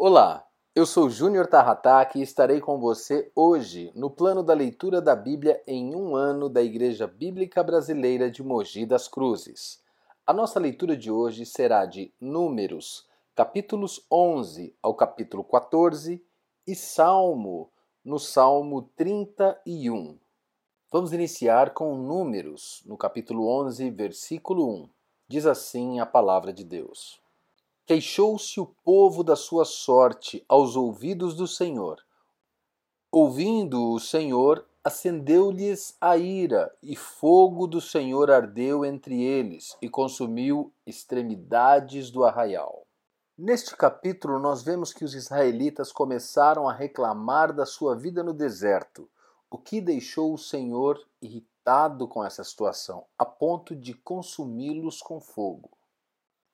Olá, eu sou Júnior Tarrataque e estarei com você hoje no plano da leitura da Bíblia em um ano da Igreja Bíblica Brasileira de Mogi das Cruzes. A nossa leitura de hoje será de Números, capítulos 11 ao capítulo 14 e Salmo, no Salmo 31. Vamos iniciar com Números, no capítulo 11, versículo 1. Diz assim a palavra de Deus. Queixou-se o povo da sua sorte aos ouvidos do Senhor. Ouvindo o Senhor, acendeu-lhes a ira, e fogo do Senhor ardeu entre eles e consumiu extremidades do arraial. Neste capítulo, nós vemos que os israelitas começaram a reclamar da sua vida no deserto, o que deixou o Senhor irritado com essa situação, a ponto de consumi-los com fogo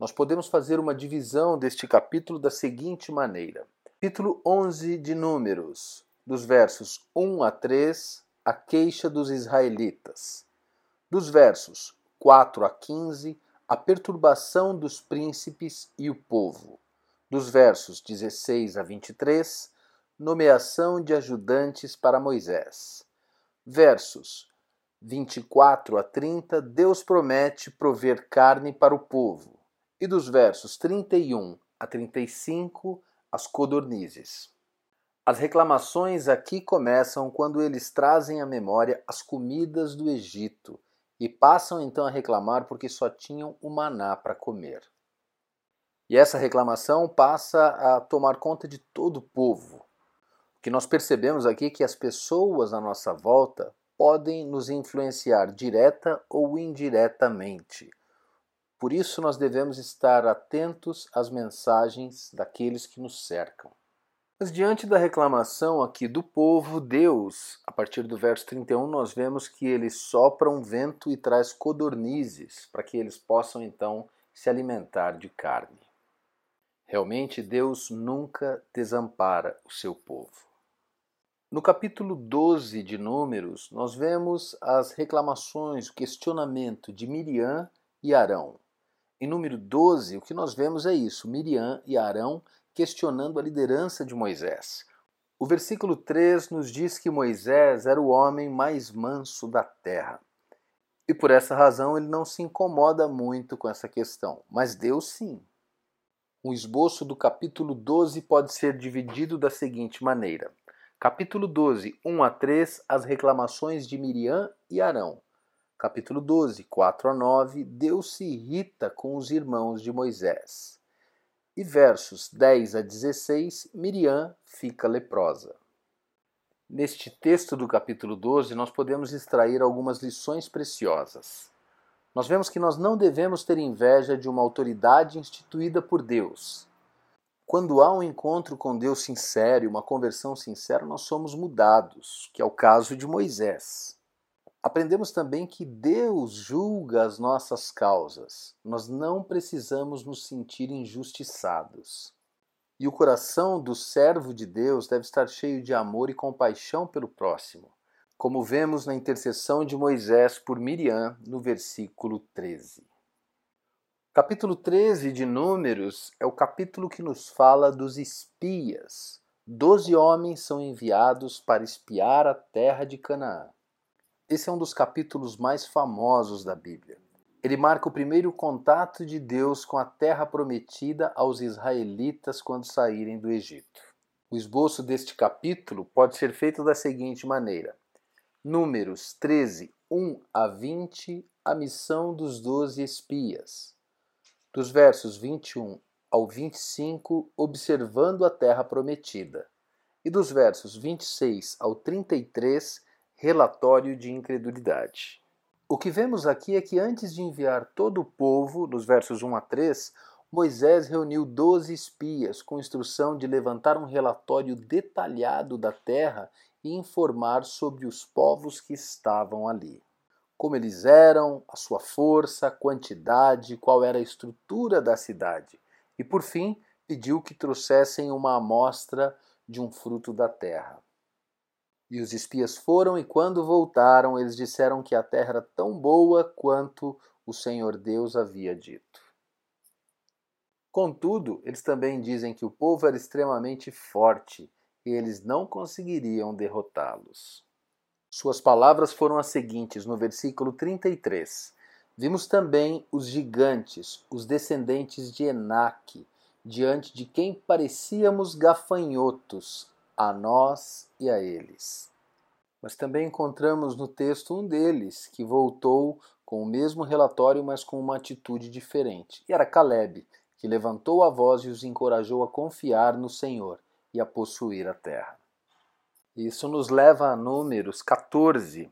nós podemos fazer uma divisão deste capítulo da seguinte maneira: capítulo 11 de Números, dos versos 1 a 3, a queixa dos israelitas. Dos versos 4 a 15, a perturbação dos príncipes e o povo. Dos versos 16 a 23, nomeação de ajudantes para Moisés. Versos 24 a 30, Deus promete prover carne para o povo e dos versos 31 a 35, as codornizes. As reclamações aqui começam quando eles trazem à memória as comidas do Egito e passam então a reclamar porque só tinham o maná para comer. E essa reclamação passa a tomar conta de todo o povo. O que nós percebemos aqui é que as pessoas à nossa volta podem nos influenciar direta ou indiretamente por isso, nós devemos estar atentos às mensagens daqueles que nos cercam. Mas diante da reclamação aqui do povo, Deus, a partir do verso 31, nós vemos que ele sopra um vento e traz codornizes para que eles possam então se alimentar de carne. Realmente, Deus nunca desampara o seu povo. No capítulo 12 de Números, nós vemos as reclamações, o questionamento de Miriam e Arão. Em número 12, o que nós vemos é isso: Miriam e Arão questionando a liderança de Moisés. O versículo 3 nos diz que Moisés era o homem mais manso da terra. E por essa razão ele não se incomoda muito com essa questão, mas Deus sim. O esboço do capítulo 12 pode ser dividido da seguinte maneira: capítulo 12, 1 a 3, as reclamações de Miriam e Arão capítulo 12, 4 a 9, Deus se irrita com os irmãos de Moisés. E versos 10 a 16, Miriam fica leprosa. Neste texto do capítulo 12, nós podemos extrair algumas lições preciosas. Nós vemos que nós não devemos ter inveja de uma autoridade instituída por Deus. Quando há um encontro com Deus sincero e uma conversão sincera, nós somos mudados, que é o caso de Moisés. Aprendemos também que Deus julga as nossas causas. Nós não precisamos nos sentir injustiçados. E o coração do servo de Deus deve estar cheio de amor e compaixão pelo próximo, como vemos na intercessão de Moisés por Miriam no versículo 13. Capítulo 13 de Números é o capítulo que nos fala dos espias. Doze homens são enviados para espiar a terra de Canaã. Esse é um dos capítulos mais famosos da Bíblia. Ele marca o primeiro contato de Deus com a terra prometida aos israelitas quando saírem do Egito. O esboço deste capítulo pode ser feito da seguinte maneira: Números 13, 1 a 20, a missão dos doze espias. Dos versos 21 ao 25, observando a terra prometida. E dos versos 26 ao 33, relatório de incredulidade. O que vemos aqui é que antes de enviar todo o povo, nos versos 1 a 3, Moisés reuniu doze espias com instrução de levantar um relatório detalhado da terra e informar sobre os povos que estavam ali. Como eles eram, a sua força, quantidade, qual era a estrutura da cidade. E por fim, pediu que trouxessem uma amostra de um fruto da terra. E os espias foram, e quando voltaram, eles disseram que a terra era tão boa quanto o Senhor Deus havia dito. Contudo, eles também dizem que o povo era extremamente forte e eles não conseguiriam derrotá-los. Suas palavras foram as seguintes no versículo 33. Vimos também os gigantes, os descendentes de Enaque, diante de quem parecíamos gafanhotos, a nós e a eles. Mas também encontramos no texto um deles que voltou com o mesmo relatório, mas com uma atitude diferente. E era Caleb, que levantou a voz e os encorajou a confiar no Senhor e a possuir a terra. Isso nos leva a Números 14,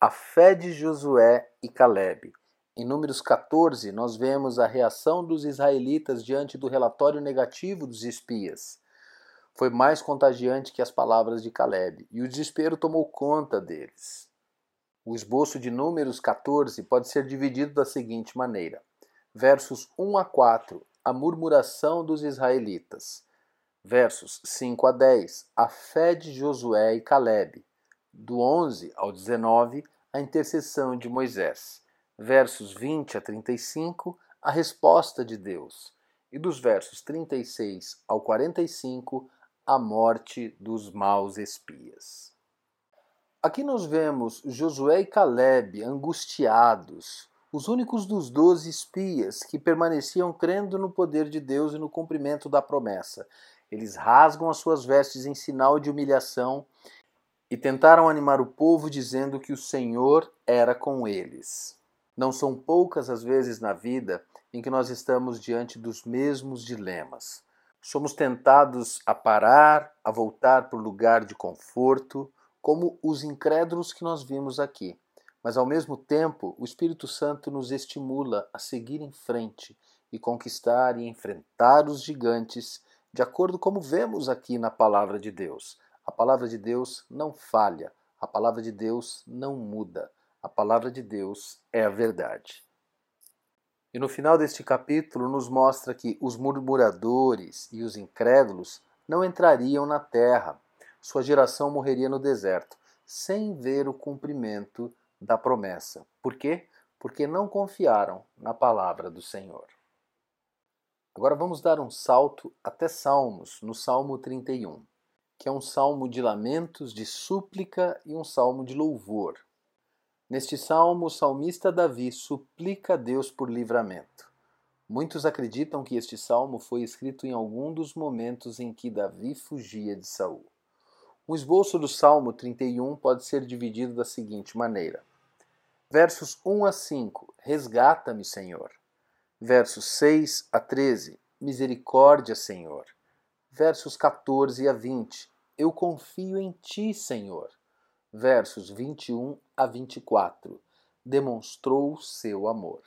a fé de Josué e Caleb. Em Números 14, nós vemos a reação dos israelitas diante do relatório negativo dos espias. Foi mais contagiante que as palavras de Caleb, e o desespero tomou conta deles. O esboço de Números 14 pode ser dividido da seguinte maneira: versos 1 a 4 a murmuração dos israelitas. Versos 5 a 10, a fé de Josué e Caleb. Do 11 ao 19, a intercessão de Moisés. Versos 20 a 35, a resposta de Deus. E dos versos 36 ao 45, a morte dos maus espias. Aqui nós vemos Josué e Caleb angustiados, os únicos dos doze espias que permaneciam crendo no poder de Deus e no cumprimento da promessa. Eles rasgam as suas vestes em sinal de humilhação e tentaram animar o povo dizendo que o Senhor era com eles. Não são poucas as vezes na vida em que nós estamos diante dos mesmos dilemas. Somos tentados a parar, a voltar para o lugar de conforto, como os incrédulos que nós vimos aqui. Mas ao mesmo tempo, o Espírito Santo nos estimula a seguir em frente e conquistar e enfrentar os gigantes, de acordo como vemos aqui na palavra de Deus. A palavra de Deus não falha, a palavra de Deus não muda. A palavra de Deus é a verdade. E no final deste capítulo nos mostra que os murmuradores e os incrédulos não entrariam na terra. Sua geração morreria no deserto, sem ver o cumprimento da promessa. Por quê? Porque não confiaram na palavra do Senhor. Agora vamos dar um salto até Salmos, no Salmo 31, que é um salmo de lamentos, de súplica e um salmo de louvor. Neste salmo, o salmista Davi suplica a Deus por livramento. Muitos acreditam que este salmo foi escrito em algum dos momentos em que Davi fugia de Saul. Um esboço do Salmo 31 pode ser dividido da seguinte maneira: Versos 1 a 5: Resgata-me, Senhor. Versos 6 a 13: Misericórdia, Senhor. Versos 14 a 20: Eu confio em ti, Senhor. Versos 21 a 24: Demonstrou seu amor.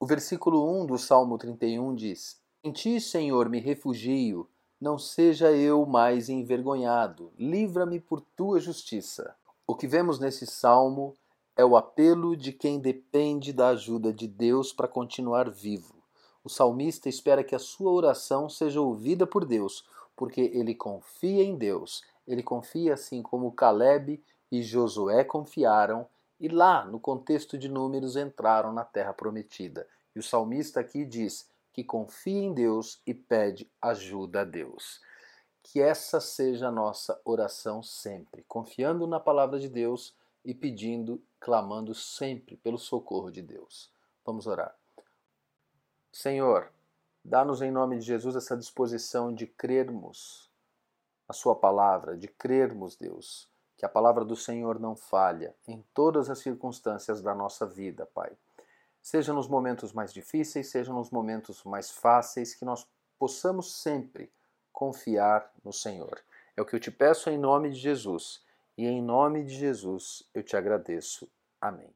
O versículo 1 do Salmo 31 diz: Em ti, Senhor, me refugio, não seja eu mais envergonhado, livra-me por tua justiça. O que vemos nesse salmo é o apelo de quem depende da ajuda de Deus para continuar vivo. O salmista espera que a sua oração seja ouvida por Deus, porque ele confia em Deus. Ele confia assim como Caleb e Josué confiaram e lá, no contexto de números, entraram na terra prometida. E o salmista aqui diz que confia em Deus e pede ajuda a Deus. Que essa seja a nossa oração sempre, confiando na palavra de Deus e pedindo, clamando sempre pelo socorro de Deus. Vamos orar. Senhor, dá-nos em nome de Jesus essa disposição de crermos a Sua palavra, de crermos, Deus, que a palavra do Senhor não falha em todas as circunstâncias da nossa vida, Pai. Seja nos momentos mais difíceis, seja nos momentos mais fáceis, que nós possamos sempre confiar no Senhor. É o que eu te peço em nome de Jesus e em nome de Jesus eu te agradeço. Amém.